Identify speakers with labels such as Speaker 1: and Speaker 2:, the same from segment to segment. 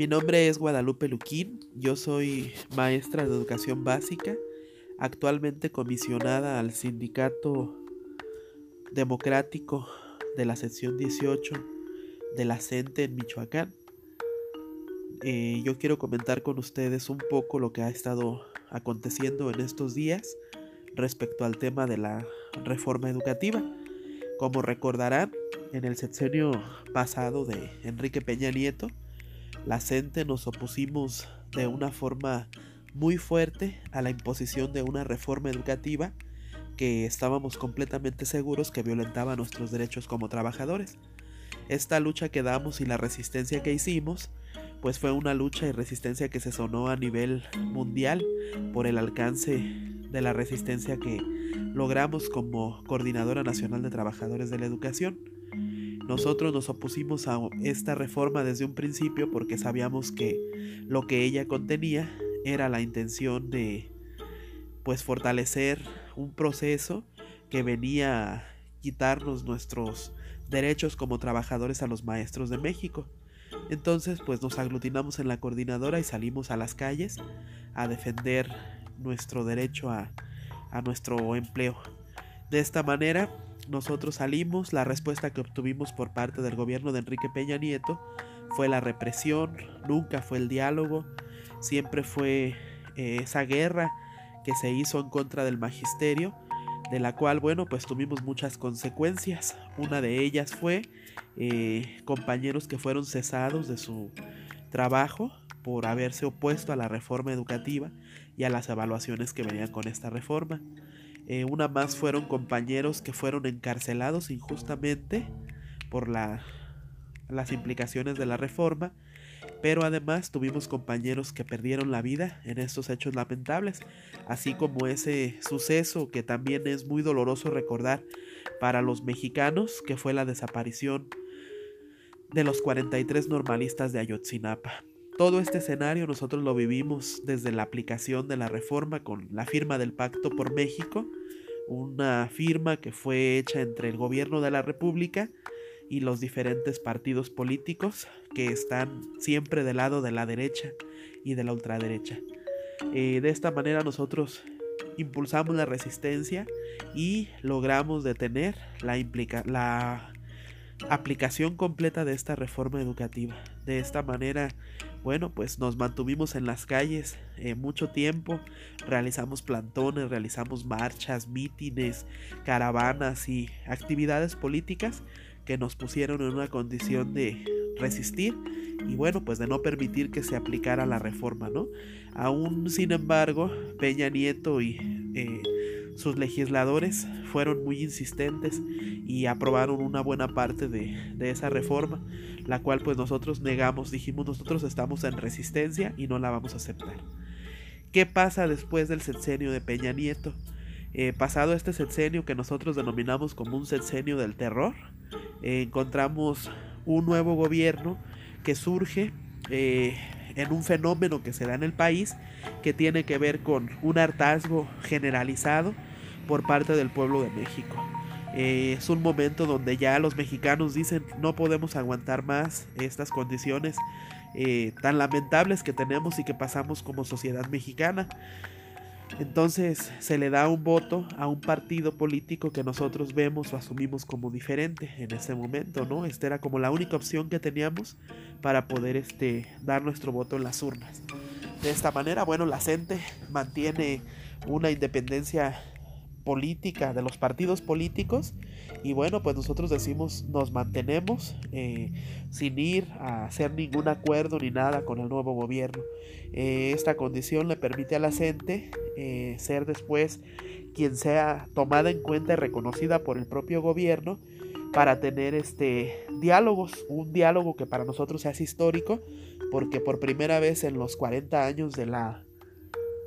Speaker 1: Mi nombre es Guadalupe Luquín, yo soy maestra de educación básica, actualmente comisionada al Sindicato Democrático de la sección 18 de la CENTE en Michoacán. Eh, yo quiero comentar con ustedes un poco lo que ha estado aconteciendo en estos días respecto al tema de la reforma educativa. Como recordarán, en el sexenio pasado de Enrique Peña Nieto, la CENTE nos opusimos de una forma muy fuerte a la imposición de una reforma educativa que estábamos completamente seguros que violentaba nuestros derechos como trabajadores. Esta lucha que damos y la resistencia que hicimos, pues fue una lucha y resistencia que se sonó a nivel mundial por el alcance de la resistencia que logramos como Coordinadora Nacional de Trabajadores de la Educación. Nosotros nos opusimos a esta reforma desde un principio porque sabíamos que lo que ella contenía era la intención de pues fortalecer un proceso que venía a quitarnos nuestros derechos como trabajadores a los maestros de México. Entonces, pues nos aglutinamos en la coordinadora y salimos a las calles a defender nuestro derecho a, a nuestro empleo. De esta manera, nosotros salimos, la respuesta que obtuvimos por parte del gobierno de Enrique Peña Nieto fue la represión, nunca fue el diálogo, siempre fue eh, esa guerra que se hizo en contra del magisterio, de la cual, bueno, pues tuvimos muchas consecuencias. Una de ellas fue eh, compañeros que fueron cesados de su trabajo por haberse opuesto a la reforma educativa y a las evaluaciones que venían con esta reforma. Eh, una más fueron compañeros que fueron encarcelados injustamente por la, las implicaciones de la reforma. Pero además tuvimos compañeros que perdieron la vida en estos hechos lamentables, así como ese suceso que también es muy doloroso recordar para los mexicanos, que fue la desaparición de los 43 normalistas de Ayotzinapa. Todo este escenario nosotros lo vivimos desde la aplicación de la reforma con la firma del Pacto por México, una firma que fue hecha entre el gobierno de la República y los diferentes partidos políticos que están siempre del lado de la derecha y de la ultraderecha. Eh, de esta manera nosotros impulsamos la resistencia y logramos detener la, implica la aplicación completa de esta reforma educativa. De esta manera, bueno, pues nos mantuvimos en las calles eh, mucho tiempo, realizamos plantones, realizamos marchas, mítines, caravanas y actividades políticas que nos pusieron en una condición de resistir y bueno, pues de no permitir que se aplicara la reforma, ¿no? Aún sin embargo, Peña Nieto y eh, sus legisladores fueron muy insistentes y aprobaron una buena parte de, esa reforma, la cual pues nosotros negamos, dijimos nosotros estamos en resistencia y no la vamos a aceptar. ¿Qué pasa después del sexenio de Peña Nieto? Eh, pasado este sexenio que nosotros denominamos como un sexenio del terror, eh, encontramos un nuevo gobierno que surge eh, en un fenómeno que se da en el país que tiene que ver con un hartazgo generalizado por parte del pueblo de México. Eh, es un momento donde ya los mexicanos dicen no podemos aguantar más estas condiciones eh, tan lamentables que tenemos y que pasamos como sociedad mexicana. Entonces se le da un voto a un partido político que nosotros vemos o asumimos como diferente en ese momento, ¿no? Esta era como la única opción que teníamos para poder este, dar nuestro voto en las urnas. De esta manera, bueno, la gente mantiene una independencia política de los partidos políticos. Y bueno pues nosotros decimos nos mantenemos eh, sin ir a hacer ningún acuerdo ni nada con el nuevo gobierno. Eh, esta condición le permite a la gente eh, ser después quien sea tomada en cuenta y reconocida por el propio gobierno para tener este diálogos un diálogo que para nosotros es histórico porque por primera vez en los 40 años de la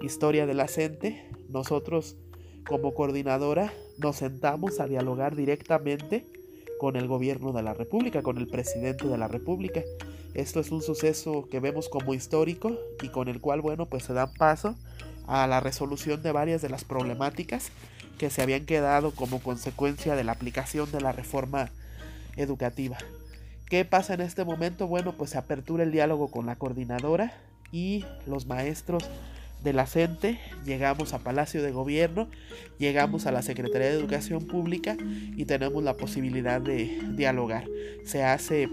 Speaker 1: historia de la gente nosotros como coordinadora nos sentamos a dialogar directamente con el gobierno de la República, con el presidente de la República. Esto es un suceso que vemos como histórico y con el cual, bueno, pues se da paso a la resolución de varias de las problemáticas que se habían quedado como consecuencia de la aplicación de la reforma educativa. ¿Qué pasa en este momento? Bueno, pues se apertura el diálogo con la coordinadora y los maestros de la CENTE, llegamos a Palacio de Gobierno, llegamos a la Secretaría de Educación Pública y tenemos la posibilidad de dialogar. Se hace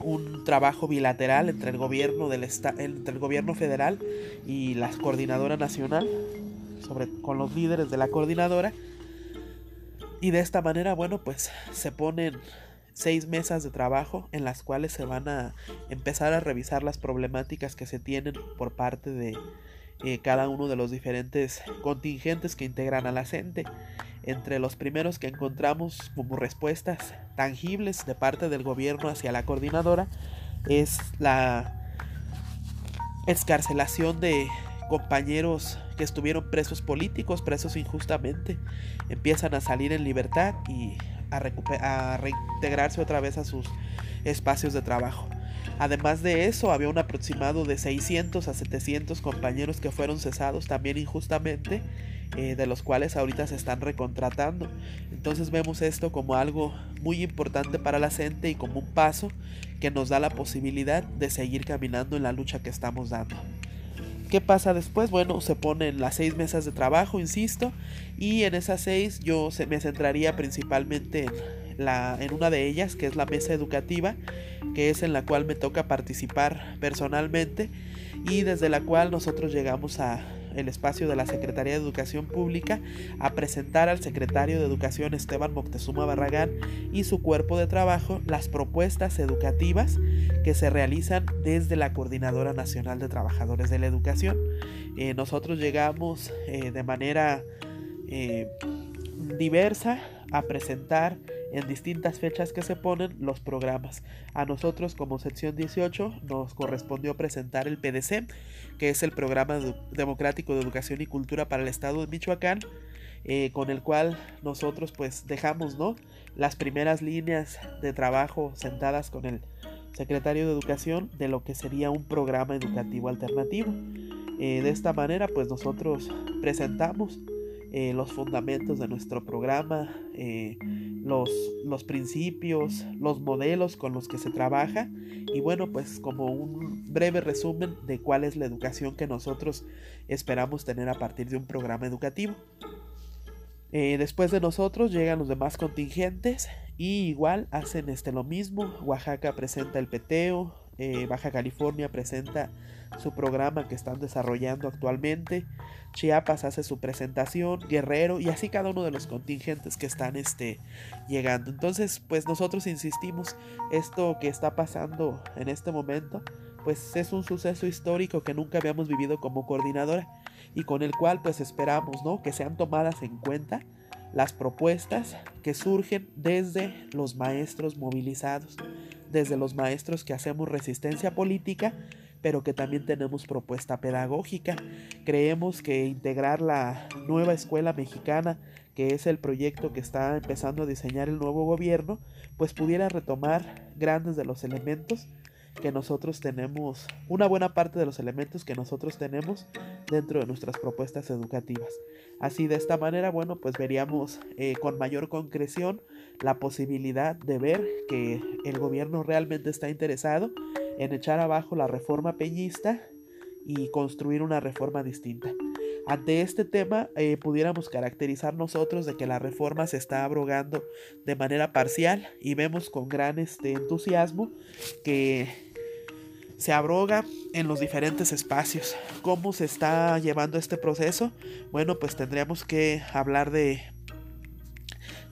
Speaker 1: un trabajo bilateral entre el gobierno del entre el gobierno federal y la coordinadora nacional sobre con los líderes de la coordinadora y de esta manera bueno pues se ponen seis mesas de trabajo en las cuales se van a empezar a revisar las problemáticas que se tienen por parte de eh, cada uno de los diferentes contingentes que integran a la CENTE. Entre los primeros que encontramos como respuestas tangibles de parte del gobierno hacia la coordinadora es la escarcelación de compañeros que estuvieron presos políticos, presos injustamente, empiezan a salir en libertad y a, a reintegrarse otra vez a sus espacios de trabajo. Además de eso, había un aproximado de 600 a 700 compañeros que fueron cesados también injustamente, eh, de los cuales ahorita se están recontratando. Entonces vemos esto como algo muy importante para la gente y como un paso que nos da la posibilidad de seguir caminando en la lucha que estamos dando. ¿Qué pasa después? Bueno, se ponen las seis mesas de trabajo, insisto, y en esas seis yo se, me centraría principalmente en en una de ellas, que es la mesa educativa, que es en la cual me toca participar personalmente y desde la cual nosotros llegamos a el espacio de la Secretaría de Educación Pública a presentar al secretario de Educación Esteban Moctezuma Barragán y su cuerpo de trabajo las propuestas educativas que se realizan desde la Coordinadora Nacional de Trabajadores de la Educación. Eh, nosotros llegamos eh, de manera eh, diversa a presentar en distintas fechas que se ponen los programas. A nosotros como sección 18 nos correspondió presentar el PDC, que es el Programa Democrático de Educación y Cultura para el Estado de Michoacán, eh, con el cual nosotros pues dejamos ¿no? las primeras líneas de trabajo sentadas con el secretario de Educación de lo que sería un programa educativo alternativo. Eh, de esta manera pues nosotros presentamos eh, los fundamentos de nuestro programa, los, los principios, los modelos con los que se trabaja y bueno, pues como un breve resumen de cuál es la educación que nosotros esperamos tener a partir de un programa educativo. Eh, después de nosotros llegan los demás contingentes y igual hacen este lo mismo. Oaxaca presenta el peteo, Baja California presenta su programa que están desarrollando actualmente. Chiapas hace su presentación, Guerrero y así cada uno de los contingentes que están este, llegando. Entonces, pues nosotros insistimos, esto que está pasando en este momento, pues es un suceso histórico que nunca habíamos vivido como coordinadora y con el cual pues esperamos, ¿no? Que sean tomadas en cuenta las propuestas que surgen desde los maestros movilizados, desde los maestros que hacemos resistencia política pero que también tenemos propuesta pedagógica. Creemos que integrar la nueva escuela mexicana, que es el proyecto que está empezando a diseñar el nuevo gobierno, pues pudiera retomar grandes de los elementos que nosotros tenemos, una buena parte de los elementos que nosotros tenemos dentro de nuestras propuestas educativas. Así de esta manera, bueno, pues veríamos eh, con mayor concreción la posibilidad de ver que el gobierno realmente está interesado en echar abajo la reforma peñista y construir una reforma distinta. Ante este tema eh, pudiéramos caracterizar nosotros de que la reforma se está abrogando de manera parcial y vemos con gran este, entusiasmo que se abroga en los diferentes espacios. ¿Cómo se está llevando este proceso? Bueno, pues tendríamos que hablar de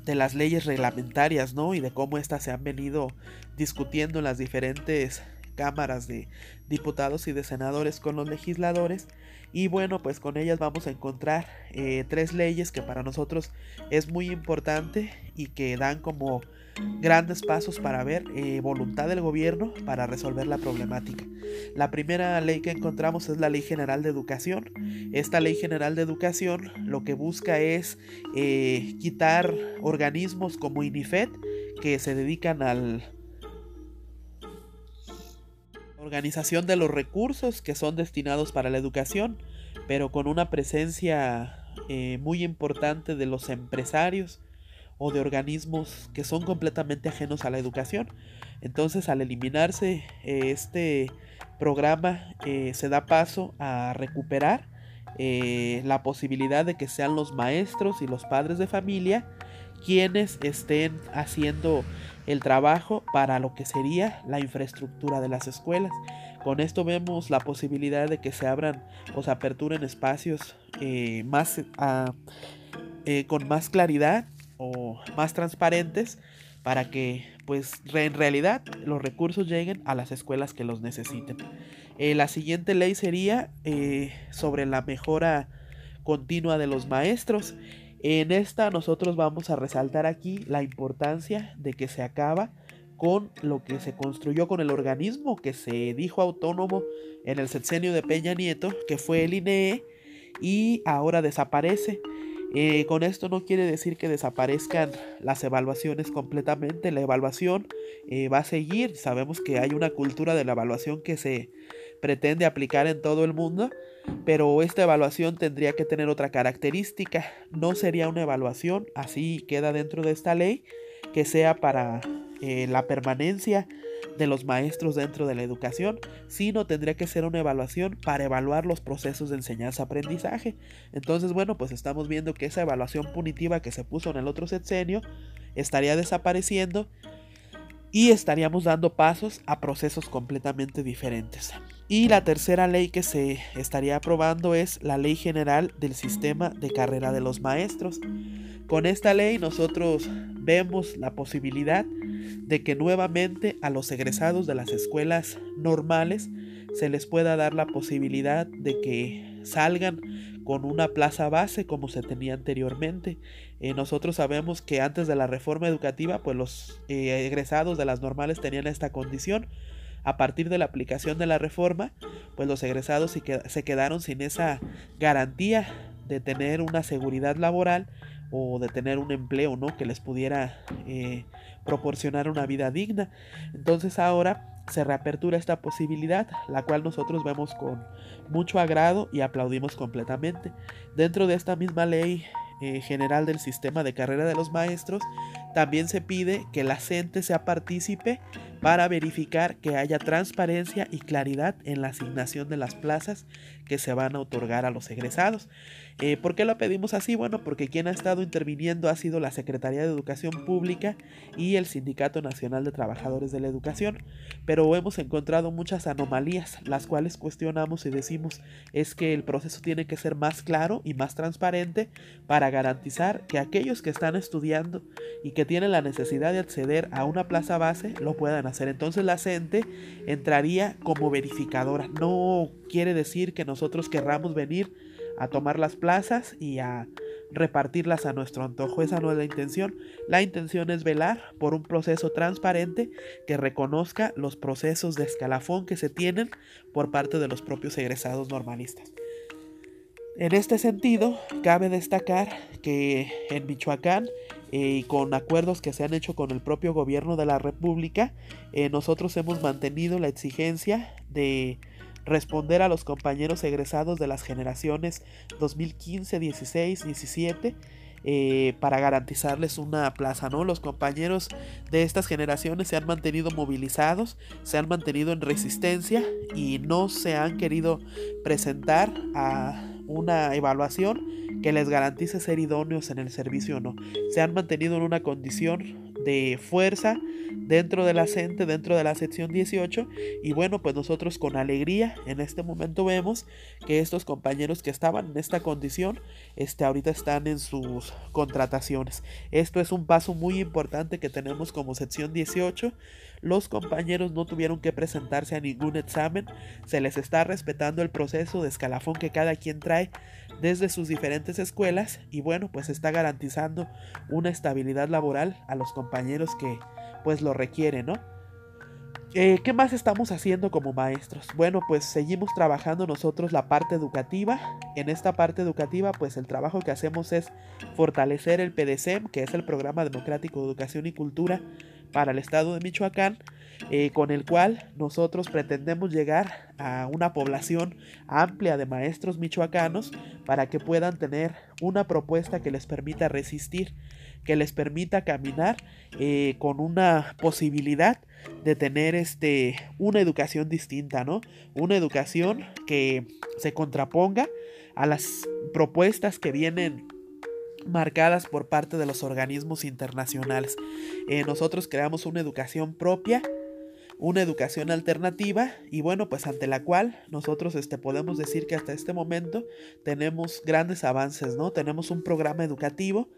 Speaker 1: de las leyes reglamentarias, ¿no? Y de cómo éstas se han venido discutiendo en las diferentes cámaras de diputados y de senadores con los legisladores. Y bueno, pues con ellas vamos a encontrar eh, tres leyes que para nosotros es muy importante y que dan como grandes pasos para ver eh, voluntad del gobierno para resolver la problemática. La primera ley que encontramos es la Ley General de Educación. Esta Ley General de Educación lo que busca es eh, quitar organismos como INIFED que se dedican al organización de los recursos que son destinados para la educación, pero con una presencia eh, muy importante de los empresarios o de organismos que son completamente ajenos a la educación. Entonces al eliminarse eh, este programa eh, se da paso a recuperar la posibilidad de que sean los maestros y los padres de familia quienes estén haciendo el trabajo para lo que sería la infraestructura de las escuelas. Con esto vemos la posibilidad de que se abran o se aperturen espacios más, ah, con más claridad o más transparentes para que pues en realidad los recursos lleguen a las escuelas que los necesiten. Eh, la siguiente ley sería eh, sobre la mejora continua de los maestros. En esta nosotros vamos a resaltar aquí la importancia de que se acaba con lo que se construyó con el organismo que se dijo autónomo en el sexenio de Peña Nieto, que fue el INEE, y ahora desaparece. Eh, con esto no quiere decir que desaparezcan las evaluaciones completamente. La evaluación eh, va a seguir. Sabemos que hay una cultura de la evaluación que se pretende aplicar en todo el mundo, pero esta evaluación tendría que tener otra característica. No sería una evaluación, así queda dentro de esta ley, que sea para eh, la permanencia de los maestros dentro de la educación, sino tendría que ser una evaluación para evaluar los procesos de enseñanza-aprendizaje. Entonces, bueno, pues estamos viendo que esa evaluación punitiva que se puso en el otro sexenio estaría desapareciendo y estaríamos dando pasos a procesos completamente diferentes. Y la tercera ley que se estaría aprobando es la Ley General del Sistema de Carrera de los Maestros. Con esta ley nosotros vemos la posibilidad de que nuevamente a los egresados de las escuelas normales se les pueda dar la posibilidad de que salgan con una plaza base como se tenía anteriormente. Eh, nosotros sabemos que antes de la reforma educativa, pues los eh, egresados de las normales tenían esta condición. A partir de la aplicación de la reforma, pues los egresados se quedaron sin esa garantía de tener una seguridad laboral o de tener un empleo, ¿no? Que les pudiera eh, proporcionar una vida digna. Entonces ahora se reapertura esta posibilidad, la cual nosotros vemos con mucho agrado y aplaudimos completamente. Dentro de esta misma ley eh, general del sistema de carrera de los maestros, también se pide que la CENTE sea partícipe para verificar que haya transparencia y claridad en la asignación de las plazas que se van a otorgar a los egresados. Eh, ¿Por qué lo pedimos así? Bueno, porque quien ha estado interviniendo ha sido la Secretaría de Educación Pública y el Sindicato Nacional de Trabajadores de la Educación, pero hemos encontrado muchas anomalías, las cuales cuestionamos y decimos es que el proceso tiene que ser más claro y más transparente para garantizar que aquellos que están estudiando y que tienen la necesidad de acceder a una plaza base lo puedan hacer. Entonces la CENTE entraría como verificadora. No quiere decir que nosotros querramos venir a tomar las plazas y a repartirlas a nuestro antojo. Esa no es la intención. La intención es velar por un proceso transparente que reconozca los procesos de escalafón que se tienen por parte de los propios egresados normalistas. En este sentido, cabe destacar que en Michoacán y con acuerdos que se han hecho con el propio gobierno de la República, eh, nosotros hemos mantenido la exigencia de responder a los compañeros egresados de las generaciones 2015, 16, 17 para garantizarles una plaza, ¿no? Los compañeros de estas generaciones se han mantenido movilizados, se han mantenido en resistencia y no se han querido presentar a una evaluación que les garantice ser idóneos en el servicio o no. Se han mantenido en una condición de fuerza dentro de la CENTE, dentro de la sección 18. Y bueno, pues nosotros con alegría en este momento vemos que estos compañeros que estaban en esta condición, este, ahorita están en sus contrataciones. Esto es un paso muy importante que tenemos como sección 18. Los compañeros no tuvieron que presentarse a ningún examen, se les está respetando el proceso de escalafón que cada quien trae desde sus diferentes escuelas y bueno, pues está garantizando una estabilidad laboral a los compañeros que pues lo requieren, ¿no? Eh, ¿Qué más estamos haciendo como maestros? Bueno, pues seguimos trabajando nosotros la parte educativa. En esta parte educativa, pues el trabajo que hacemos es fortalecer el PDCEM, que es el Programa Democrático de Educación y Cultura para el Estado de Michoacán, eh, con el cual nosotros pretendemos llegar a una población amplia de maestros michoacanos para que puedan tener una propuesta que les permita resistir que les permita caminar eh, con una posibilidad de tener este, una educación distinta, ¿no? Una educación que se contraponga a las propuestas que vienen marcadas por parte de los organismos internacionales. Eh, nosotros creamos una educación propia, una educación alternativa y bueno, pues ante la cual nosotros este, podemos decir que hasta este momento tenemos grandes avances, ¿no? Tenemos un programa educativo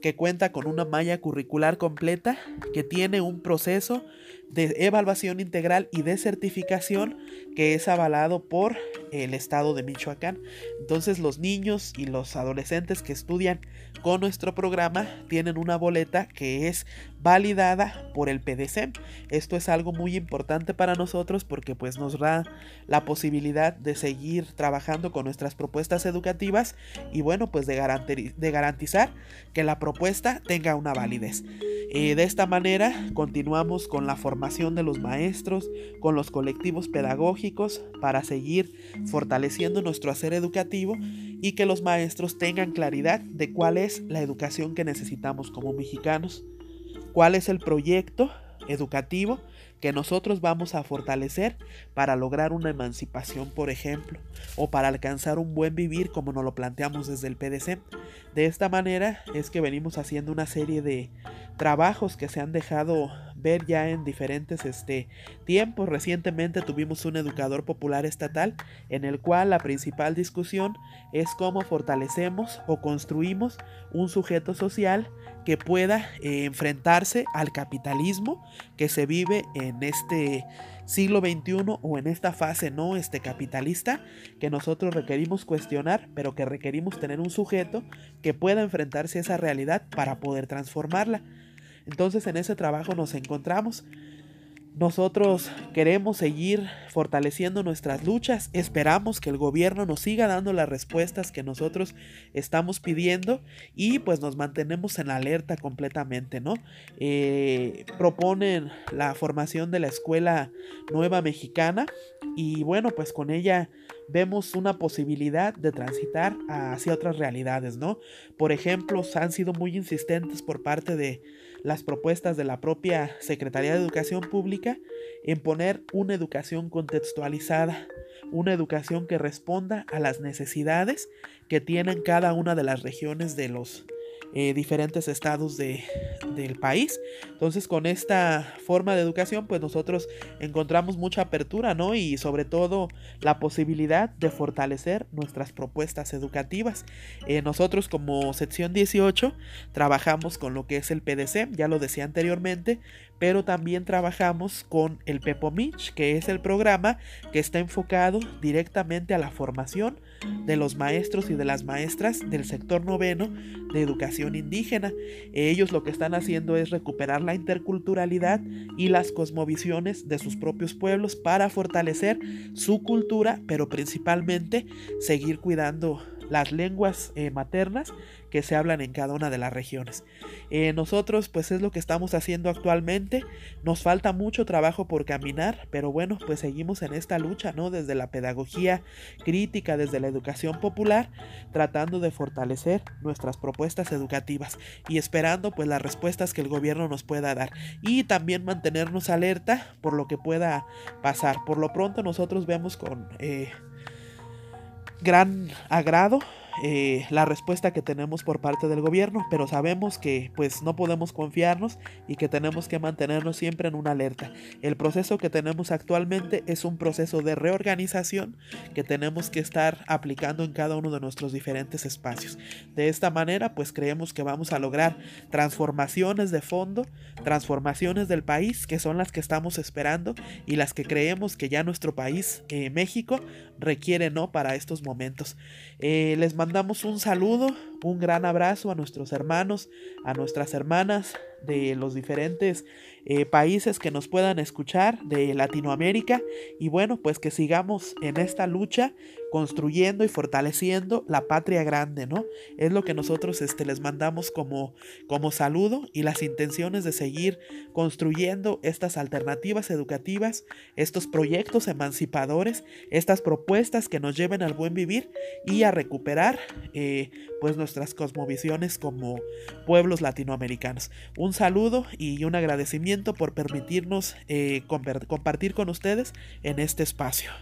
Speaker 1: que cuenta con una malla curricular completa, que tiene un proceso de evaluación integral y de certificación que es avalado por el estado de Michoacán. Entonces los niños y los adolescentes que estudian con nuestro programa tienen una boleta que es validada por el PDCEM. Esto es algo muy importante para nosotros porque pues nos da la posibilidad de seguir trabajando con nuestras propuestas educativas y bueno pues de, de garantizar que la propuesta tenga una validez. Eh, de esta manera continuamos con la formación de los maestros, con los colectivos pedagógicos para seguir fortaleciendo nuestro hacer educativo y que los maestros tengan claridad de cuál es la educación que necesitamos como mexicanos, cuál es el proyecto educativo que nosotros vamos a fortalecer para lograr una emancipación, por ejemplo, o para alcanzar un buen vivir como nos lo planteamos desde el PDC. De esta manera es que venimos haciendo una serie de trabajos que se han dejado ver ya en diferentes este, tiempos. Recientemente tuvimos un educador popular estatal en el cual la principal discusión es cómo fortalecemos o construimos un sujeto social que pueda eh, enfrentarse al capitalismo que se vive en este siglo XXI o en esta fase no este capitalista que nosotros requerimos cuestionar, pero que requerimos tener un sujeto que pueda enfrentarse a esa realidad para poder transformarla. Entonces en ese trabajo nos encontramos. Nosotros queremos seguir fortaleciendo nuestras luchas, esperamos que el gobierno nos siga dando las respuestas que nosotros estamos pidiendo y pues nos mantenemos en alerta completamente, ¿no? Eh, proponen la formación de la escuela nueva mexicana y bueno, pues con ella vemos una posibilidad de transitar hacia otras realidades, ¿no? Por ejemplo, han sido muy insistentes por parte de las propuestas de la propia Secretaría de Educación Pública en poner una educación contextualizada, una educación que responda a las necesidades que tienen cada una de las regiones de los eh, diferentes estados de, del país. Entonces con esta forma de educación pues nosotros encontramos mucha apertura, ¿no? Y sobre todo la posibilidad de fortalecer nuestras propuestas educativas. Eh, nosotros como sección 18 trabajamos con lo que es el PDC, ya lo decía anteriormente, pero también trabajamos con el PEPOMICH, que es el programa que está enfocado directamente a la formación de los maestros y de las maestras del sector noveno de educación indígena. Ellos lo que están haciendo es recuperar la interculturalidad y las cosmovisiones de sus propios pueblos para fortalecer su cultura, pero principalmente seguir cuidando las lenguas eh, maternas que se hablan en cada una de las regiones. Eh, nosotros pues es lo que estamos haciendo actualmente. Nos falta mucho trabajo por caminar, pero bueno, pues seguimos en esta lucha, ¿no? Desde la pedagogía crítica, desde la educación popular, tratando de fortalecer nuestras propuestas educativas y esperando pues las respuestas que el gobierno nos pueda dar y también mantenernos alerta por lo que pueda pasar. Por lo pronto nosotros vemos con... Eh, gran agrado eh, la respuesta que tenemos por parte del gobierno, pero sabemos que pues no podemos confiarnos y que tenemos que mantenernos siempre en una alerta. El proceso que tenemos actualmente es un proceso de reorganización que tenemos que estar aplicando en cada uno de nuestros diferentes espacios. De esta manera pues creemos que vamos a lograr transformaciones de fondo, transformaciones del país que son las que estamos esperando y las que creemos que ya nuestro país, eh, México, requiere no para estos momentos. Eh, les mandamos un saludo, un gran abrazo a nuestros hermanos, a nuestras hermanas de los diferentes eh, países que nos puedan escuchar de Latinoamérica. Y bueno, pues que sigamos en esta lucha construyendo y fortaleciendo la patria grande, ¿no? Es lo que nosotros este, les mandamos como, como saludo y las intenciones de seguir construyendo estas alternativas educativas, estos proyectos emancipadores, estas propuestas que nos lleven al buen vivir y a recuperar eh, pues nuestras cosmovisiones como pueblos latinoamericanos. Un saludo y un agradecimiento por permitirnos eh, compartir con ustedes en este espacio.